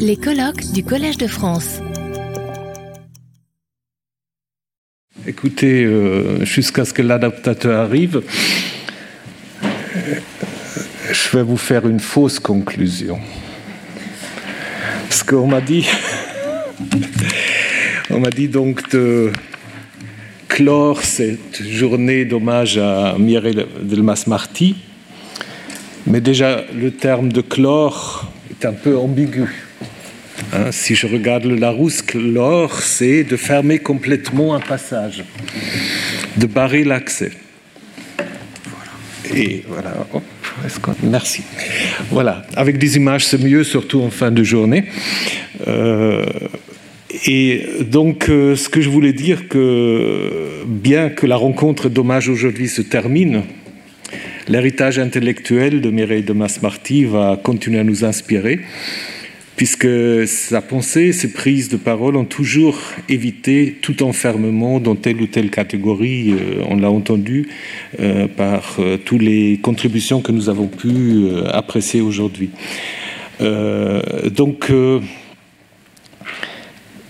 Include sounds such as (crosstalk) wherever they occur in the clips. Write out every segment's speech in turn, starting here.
Les colloques du Collège de France. Écoutez, euh, jusqu'à ce que l'adaptateur arrive, je vais vous faire une fausse conclusion. Parce qu'on m'a dit, (laughs) on m'a dit donc de clore cette journée d'hommage à Mireille Delmas-Marty. Mais déjà, le terme de clore est un peu ambigu. Hein, si je regarde le Larousse, clore, c'est de fermer complètement un passage, de barrer l'accès. Voilà. Merci. Voilà. Avec des images, c'est mieux, surtout en fin de journée. Euh, et donc, euh, ce que je voulais dire, que bien que la rencontre d'hommage aujourd'hui se termine, l'héritage intellectuel de Mireille de Masmarty va continuer à nous inspirer, puisque sa pensée, ses prises de parole ont toujours évité tout enfermement dans telle ou telle catégorie. Euh, on l'a entendu euh, par toutes les contributions que nous avons pu apprécier aujourd'hui. donc,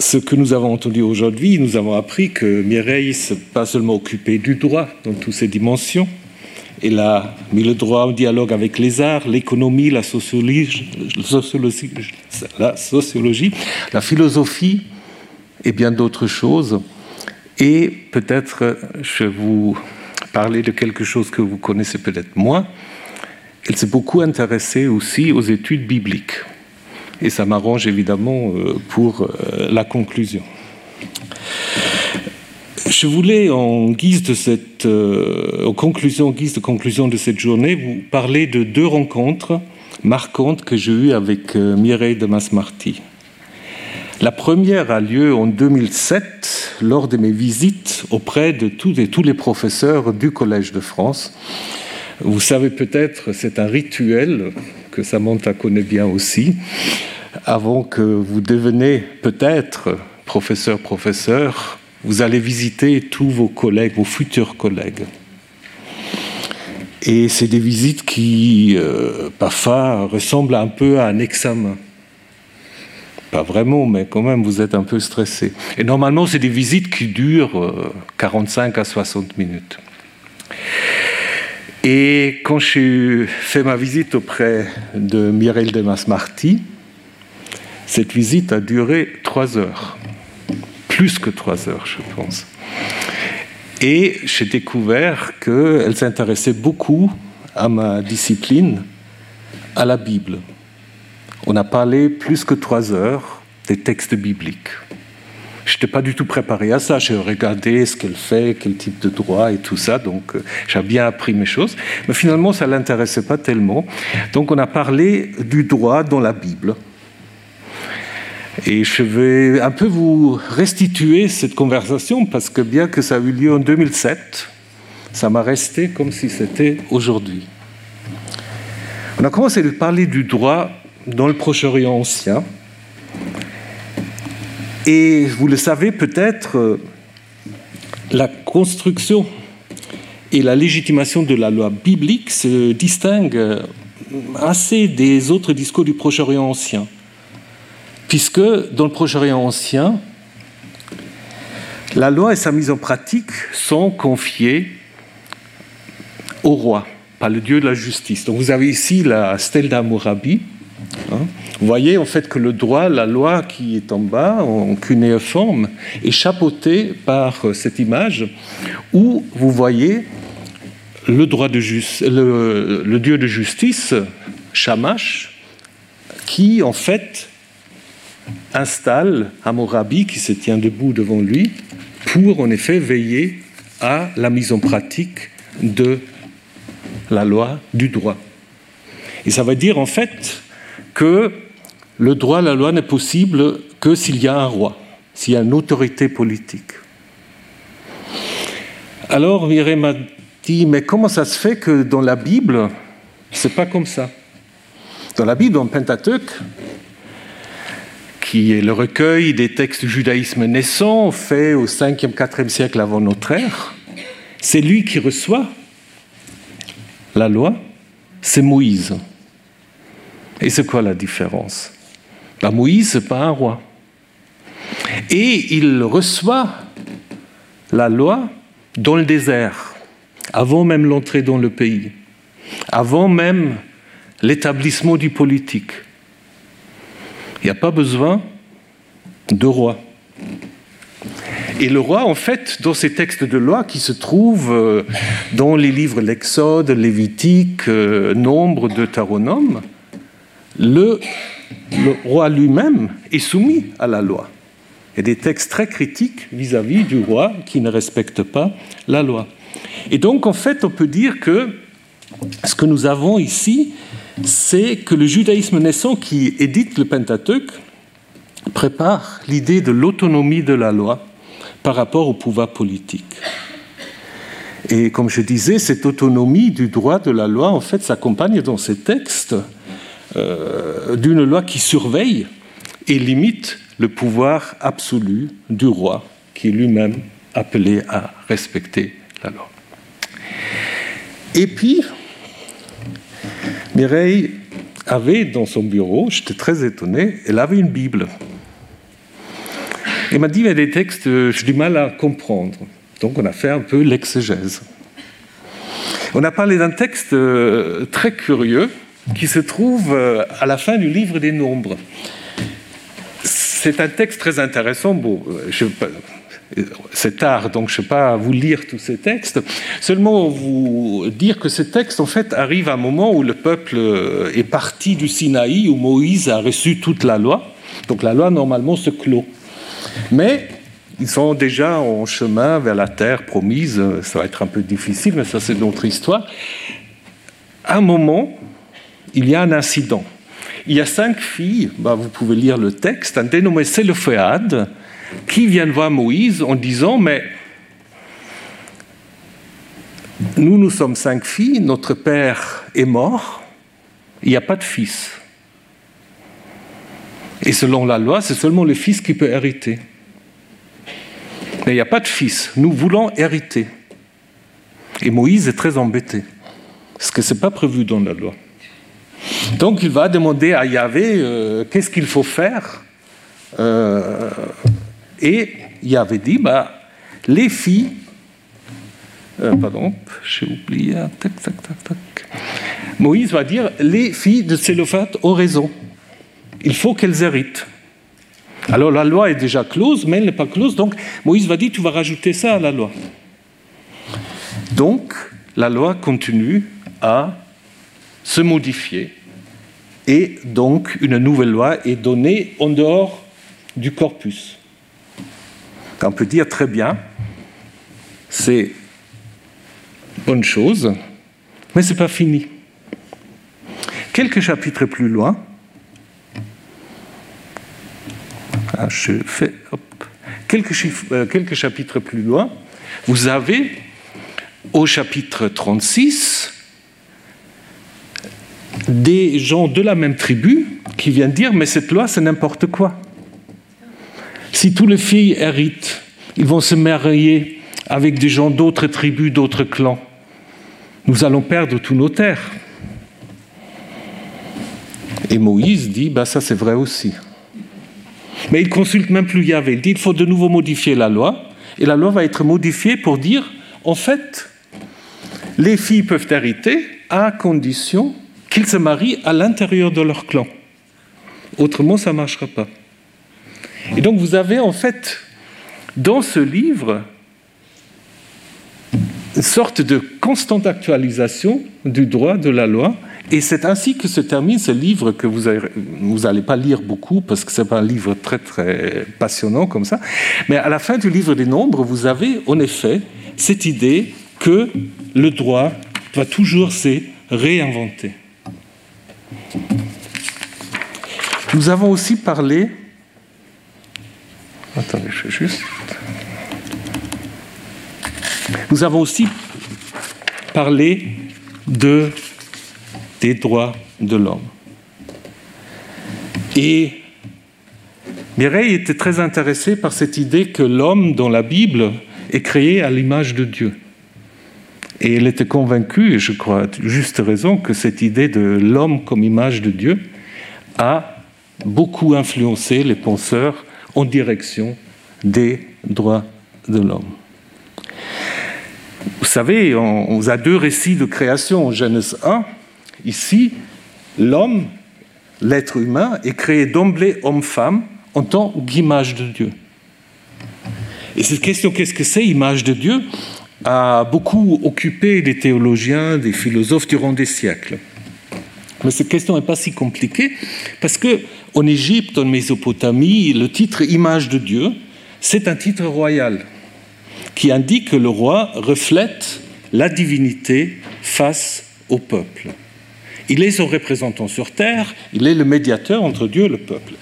ce que nous avons entendu aujourd'hui, nous avons appris que Mireille s'est pas seulement occupée du droit dans toutes ses dimensions, elle a mis le droit en dialogue avec les arts, l'économie, la sociologie, la philosophie et bien d'autres choses. Et peut-être je vais vous parler de quelque chose que vous connaissez peut-être moins. Elle s'est beaucoup intéressée aussi aux études bibliques et ça m'arrange évidemment euh, pour euh, la conclusion. Je voulais, en guise de cette, euh, en conclusion, guise de conclusion de cette journée, vous parler de deux rencontres marquantes que j'ai eues avec Mireille de Masmarty. La première a lieu en 2007 lors de mes visites auprès de tous, tous les professeurs du Collège de France. Vous savez peut-être, c'est un rituel que Samantha connaît bien aussi, avant que vous deveniez peut-être professeur, professeur, vous allez visiter tous vos collègues, vos futurs collègues. Et c'est des visites qui, euh, parfois, ressemblent un peu à un examen. Pas vraiment, mais quand même, vous êtes un peu stressé. Et normalement, c'est des visites qui durent 45 euh, à 60 minutes. Et quand j'ai fait ma visite auprès de Mireille Demas-Marty, cette visite a duré trois heures, plus que trois heures, je pense. Et j'ai découvert qu'elle s'intéressait beaucoup à ma discipline, à la Bible. On a parlé plus que trois heures des textes bibliques. Je n'étais pas du tout préparé à ça. J'ai regardé ce qu'elle fait, quel type de droit et tout ça. Donc, euh, j'ai bien appris mes choses. Mais finalement, ça ne l'intéressait pas tellement. Donc, on a parlé du droit dans la Bible. Et je vais un peu vous restituer cette conversation parce que bien que ça a eu lieu en 2007, ça m'a resté comme si c'était aujourd'hui. On a commencé à parler du droit dans le Proche-Orient ancien. Et vous le savez peut-être, la construction et la légitimation de la loi biblique se distinguent assez des autres discours du Proche-Orient ancien puisque dans le Proche-Orient ancien, la loi et sa mise en pratique sont confiées au roi, par le Dieu de la justice. Donc vous avez ici la stèle d'Amourabi. Hein. Vous voyez en fait que le droit, la loi qui est en bas, en cunéiforme, est chapeautée par cette image où vous voyez le Dieu de justice, Shamash, qui en fait installe Hammurabi qui se tient debout devant lui pour en effet veiller à la mise en pratique de la loi du droit. Et ça veut dire en fait que le droit, la loi n'est possible que s'il y a un roi, s'il y a une autorité politique. Alors Mireille m'a dit, mais comment ça se fait que dans la Bible, c'est pas comme ça? Dans la Bible, le Pentateuque, qui est le recueil des textes du judaïsme naissant, fait au 5e, 4e siècle avant notre ère. C'est lui qui reçoit la loi, c'est Moïse. Et c'est quoi la différence? Bah, Moïse, n'est pas un roi. Et il reçoit la loi dans le désert, avant même l'entrée dans le pays, avant même l'établissement du politique. Il n'y a pas besoin de roi. Et le roi, en fait, dans ces textes de loi qui se trouvent euh, dans les livres L'Exode, Lévitique, euh, Nombre, Deutéronome, le, le roi lui-même est soumis à la loi. Il y a des textes très critiques vis-à-vis du roi qui ne respecte pas la loi. Et donc, en fait, on peut dire que ce que nous avons ici, c'est que le judaïsme naissant qui édite le Pentateuque prépare l'idée de l'autonomie de la loi par rapport au pouvoir politique. Et comme je disais, cette autonomie du droit de la loi, en fait, s'accompagne dans ces textes euh, d'une loi qui surveille et limite le pouvoir absolu du roi, qui est lui-même appelé à respecter la loi. Et puis, Mireille avait dans son bureau, j'étais très étonné, elle avait une Bible. Elle m'a dit, a des textes, euh, j'ai du mal à comprendre. Donc on a fait un peu l'exégèse. On a parlé d'un texte euh, très curieux qui se trouve euh, à la fin du livre des Nombres. C'est un texte très intéressant. Bon, c'est tard, donc je ne vais pas vous lire tous ces textes. Seulement vous dire que ces textes, en fait, arrivent à un moment où le peuple est parti du Sinaï, où Moïse a reçu toute la loi. Donc la loi, normalement, se clôt. Mais ils sont déjà en chemin vers la terre promise. Ça va être un peu difficile, mais ça, c'est notre histoire. À un moment, il y a un incident. Il y a cinq filles, bah, vous pouvez lire le texte, un dénommé Sélophéade, qui viennent voir Moïse en disant Mais nous, nous sommes cinq filles, notre père est mort, il n'y a pas de fils. Et selon la loi, c'est seulement le fils qui peut hériter. Mais il n'y a pas de fils. Nous voulons hériter. Et Moïse est très embêté, parce que ce n'est pas prévu dans la loi. Donc il va demander à Yahvé euh, qu'est-ce qu'il faut faire. Euh, et Yahvé dit, bah, les filles, euh, pardon, j'ai oublié, tac, tac, tac, tac. Moïse va dire, les filles de Sélophate ont raison. Il faut qu'elles héritent. Alors la loi est déjà close, mais elle n'est pas close, donc Moïse va dire, tu vas rajouter ça à la loi. Donc la loi continue à se modifier et donc une nouvelle loi est donnée en dehors du corpus. On peut dire très bien, c'est bonne chose, mais ce n'est pas fini. Quelques chapitres plus loin, ah, euh, quelques chapitres plus loin, vous avez au chapitre 36 des gens de la même tribu qui viennent dire mais cette loi c'est n'importe quoi. Si tous les filles héritent, ils vont se marier avec des gens d'autres tribus, d'autres clans. Nous allons perdre tous nos terres. Et Moïse dit, bah ça c'est vrai aussi. Mais il consulte même plus Yahvé. Il dit, il faut de nouveau modifier la loi. Et la loi va être modifiée pour dire, en fait, les filles peuvent hériter à condition qu'ils se marient à l'intérieur de leur clan. Autrement, ça ne marchera pas. Et donc vous avez en fait dans ce livre une sorte de constante actualisation du droit de la loi. Et c'est ainsi que se termine ce livre que vous n'allez pas lire beaucoup parce que ce n'est pas un livre très très passionnant comme ça. Mais à la fin du livre des nombres, vous avez en effet cette idée que le droit doit toujours se réinventer. Nous avons aussi parlé Attendez, je juste. Nous avons aussi parlé de, des droits de l'homme. Et Mireille était très intéressée par cette idée que l'homme dans la Bible est créé à l'image de Dieu. Et elle était convaincue, et je crois juste raison, que cette idée de l'homme comme image de Dieu a beaucoup influencé les penseurs en direction des droits de l'homme. Vous savez, on, a deux récits de création en Genèse 1. Ici, l'homme, l'être humain, est créé d'emblée homme-femme en tant qu'image de Dieu. Et cette question, qu'est-ce que c'est, image de Dieu, a beaucoup occupé des théologiens, des philosophes durant des siècles. Mais cette question n'est pas si compliquée parce que en Égypte, en Mésopotamie, le titre image de Dieu, c'est un titre royal qui indique que le roi reflète la divinité face au peuple. Il est son représentant sur terre, il est le médiateur entre Dieu et le peuple.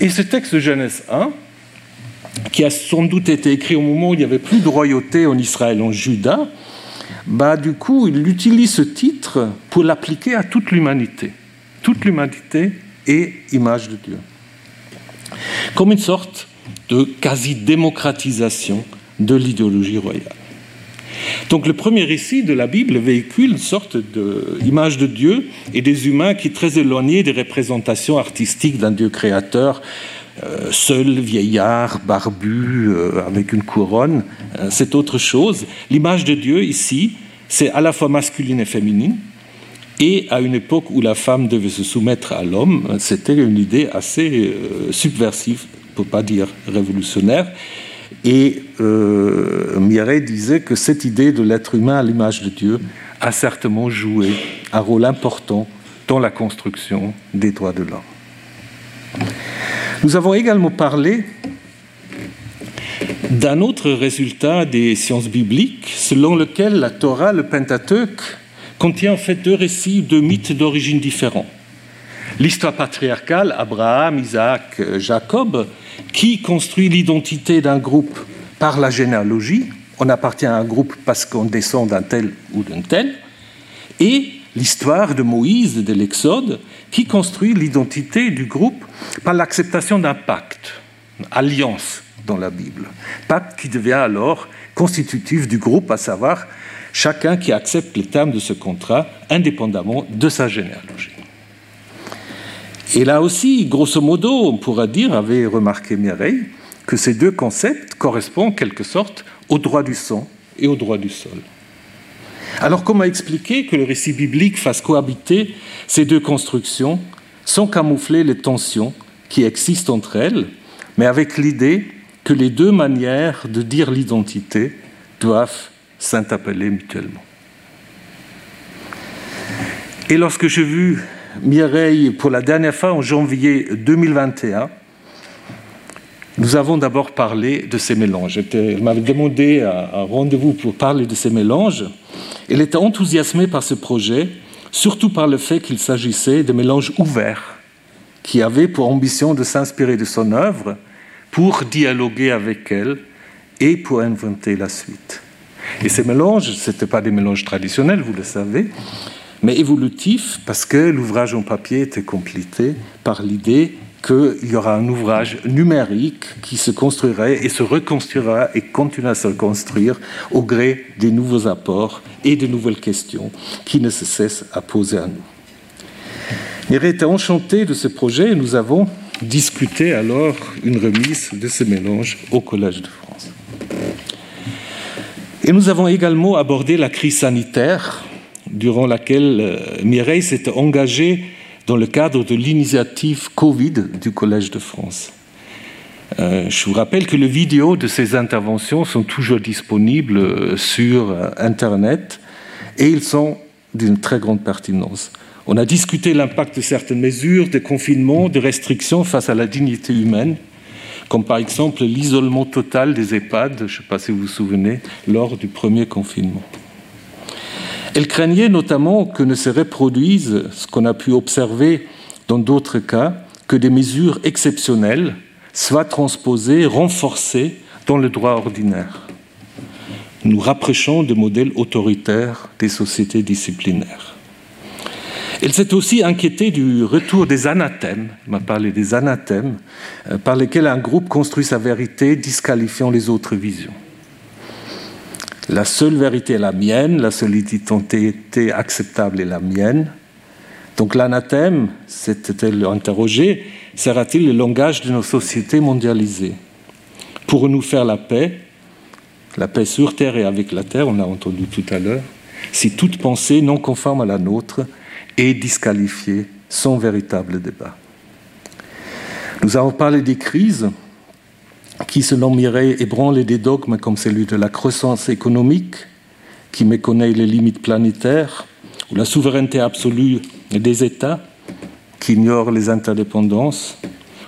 Et ce texte de Genèse 1, qui a sans doute été écrit au moment où il n'y avait plus de royauté en Israël, en Juda, bah, du coup, il utilise ce titre pour l'appliquer à toute l'humanité. Toute l'humanité est image de Dieu. Comme une sorte de quasi-démocratisation de l'idéologie royale. Donc le premier récit de la Bible véhicule une sorte d'image de Dieu et des humains qui, très éloignés des représentations artistiques d'un Dieu créateur, seul, vieillard, barbu, euh, avec une couronne, euh, c'est autre chose. L'image de Dieu ici, c'est à la fois masculine et féminine, et à une époque où la femme devait se soumettre à l'homme, c'était une idée assez subversive, pour pas dire révolutionnaire. Et euh, Mireille disait que cette idée de l'être humain à l'image de Dieu a certainement joué un rôle important dans la construction des droits de l'homme. Nous avons également parlé d'un autre résultat des sciences bibliques, selon lequel la Torah, le Pentateuque, contient en fait deux récits, deux mythes d'origine différents. L'histoire patriarcale, Abraham, Isaac, Jacob, qui construit l'identité d'un groupe par la généalogie. On appartient à un groupe parce qu'on descend d'un tel ou d'un tel. Et l'histoire de Moïse de l'Exode, qui construit l'identité du groupe par l'acceptation d'un pacte, alliance dans la Bible. Pacte qui devient alors constitutif du groupe, à savoir chacun qui accepte les termes de ce contrat indépendamment de sa généalogie. Et là aussi, grosso modo, on pourra dire, avait remarqué Mireille, que ces deux concepts correspondent en quelque sorte au droit du sang et au droit du sol. Alors comment expliquer que le récit biblique fasse cohabiter ces deux constructions sans camoufler les tensions qui existent entre elles, mais avec l'idée que les deux manières de dire l'identité doivent s'interpeller mutuellement Et lorsque j'ai vu Mireille pour la dernière fois en janvier 2021. Nous avons d'abord parlé de ces mélanges. Elle m'avait demandé un rendez-vous pour parler de ces mélanges. Elle était enthousiasmée par ce projet, surtout par le fait qu'il s'agissait de mélanges ouverts, qui avaient pour ambition de s'inspirer de son œuvre pour dialoguer avec elle et pour inventer la suite. Et ces mélanges, ce n'étaient pas des mélanges traditionnels, vous le savez, mais évolutif parce que l'ouvrage en papier était complété par l'idée qu'il y aura un ouvrage numérique qui se construirait et se reconstruira et continuera à se reconstruire au gré des nouveaux apports et des nouvelles questions qui ne se cessent à poser à nous. Mireille était enchanté de ce projet et nous avons discuté alors une remise de ce mélange au Collège de France. Et nous avons également abordé la crise sanitaire durant laquelle euh, Mireille s'était engagée dans le cadre de l'initiative Covid du Collège de France. Euh, je vous rappelle que les vidéos de ces interventions sont toujours disponibles euh, sur Internet et ils sont d'une très grande pertinence. On a discuté l'impact de certaines mesures de confinement, de restrictions face à la dignité humaine, comme par exemple l'isolement total des EHPAD, je ne sais pas si vous vous souvenez, lors du premier confinement. Elle craignait notamment que ne se reproduise ce qu'on a pu observer dans d'autres cas, que des mesures exceptionnelles soient transposées, renforcées dans le droit ordinaire, nous rapprochons de modèles autoritaires des sociétés disciplinaires. Elle s'est aussi inquiétée du retour des anathèmes, elle m'a parlé des anathèmes, euh, par lesquels un groupe construit sa vérité, disqualifiant les autres visions. La seule vérité est la mienne, la seule identité acceptable est la mienne. Donc l'anathème, c'était interrogé, sera-t-il le langage de nos sociétés mondialisées? Pour nous faire la paix, la paix sur Terre et avec la Terre, on l'a entendu tout à l'heure, si toute pensée non conforme à la nôtre est disqualifiée sans véritable débat. Nous avons parlé des crises qui, selon Mireille, ébranlent des dogmes comme celui de la croissance économique, qui méconnaît les limites planétaires, ou la souveraineté absolue des États, qui ignorent les interdépendances,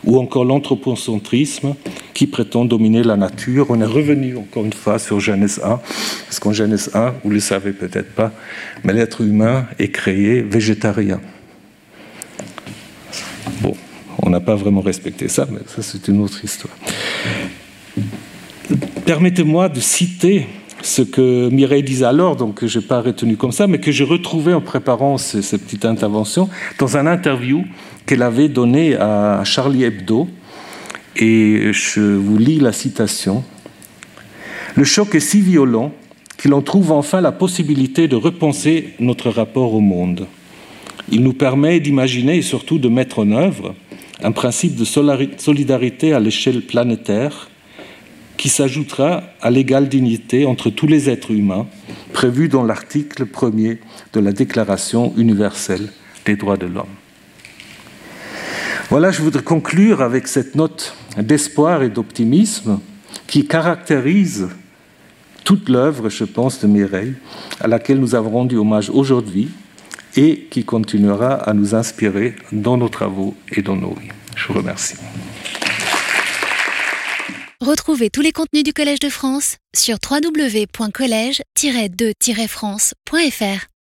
ou encore l'anthropocentrisme qui prétend dominer la nature. On est revenu encore une fois sur Genèse 1, parce qu'en Genèse 1, vous ne le savez peut-être pas, mais l'être humain est créé végétarien. On n'a pas vraiment respecté ça, mais ça c'est une autre histoire. Permettez-moi de citer ce que Mireille disait alors, donc que je n'ai pas retenu comme ça, mais que j'ai retrouvé en préparant cette petite intervention dans un interview qu'elle avait donné à Charlie Hebdo. Et je vous lis la citation. Le choc est si violent qu'il en trouve enfin la possibilité de repenser notre rapport au monde. Il nous permet d'imaginer et surtout de mettre en œuvre un principe de solidarité à l'échelle planétaire qui s'ajoutera à l'égale dignité entre tous les êtres humains prévu dans l'article 1er de la Déclaration universelle des droits de l'homme. Voilà, je voudrais conclure avec cette note d'espoir et d'optimisme qui caractérise toute l'œuvre, je pense, de Mireille, à laquelle nous avons rendu hommage aujourd'hui et qui continuera à nous inspirer dans nos travaux et dans nos vies. Je vous remercie. Retrouvez tous les contenus du Collège de France sur www.colège-2-france.fr.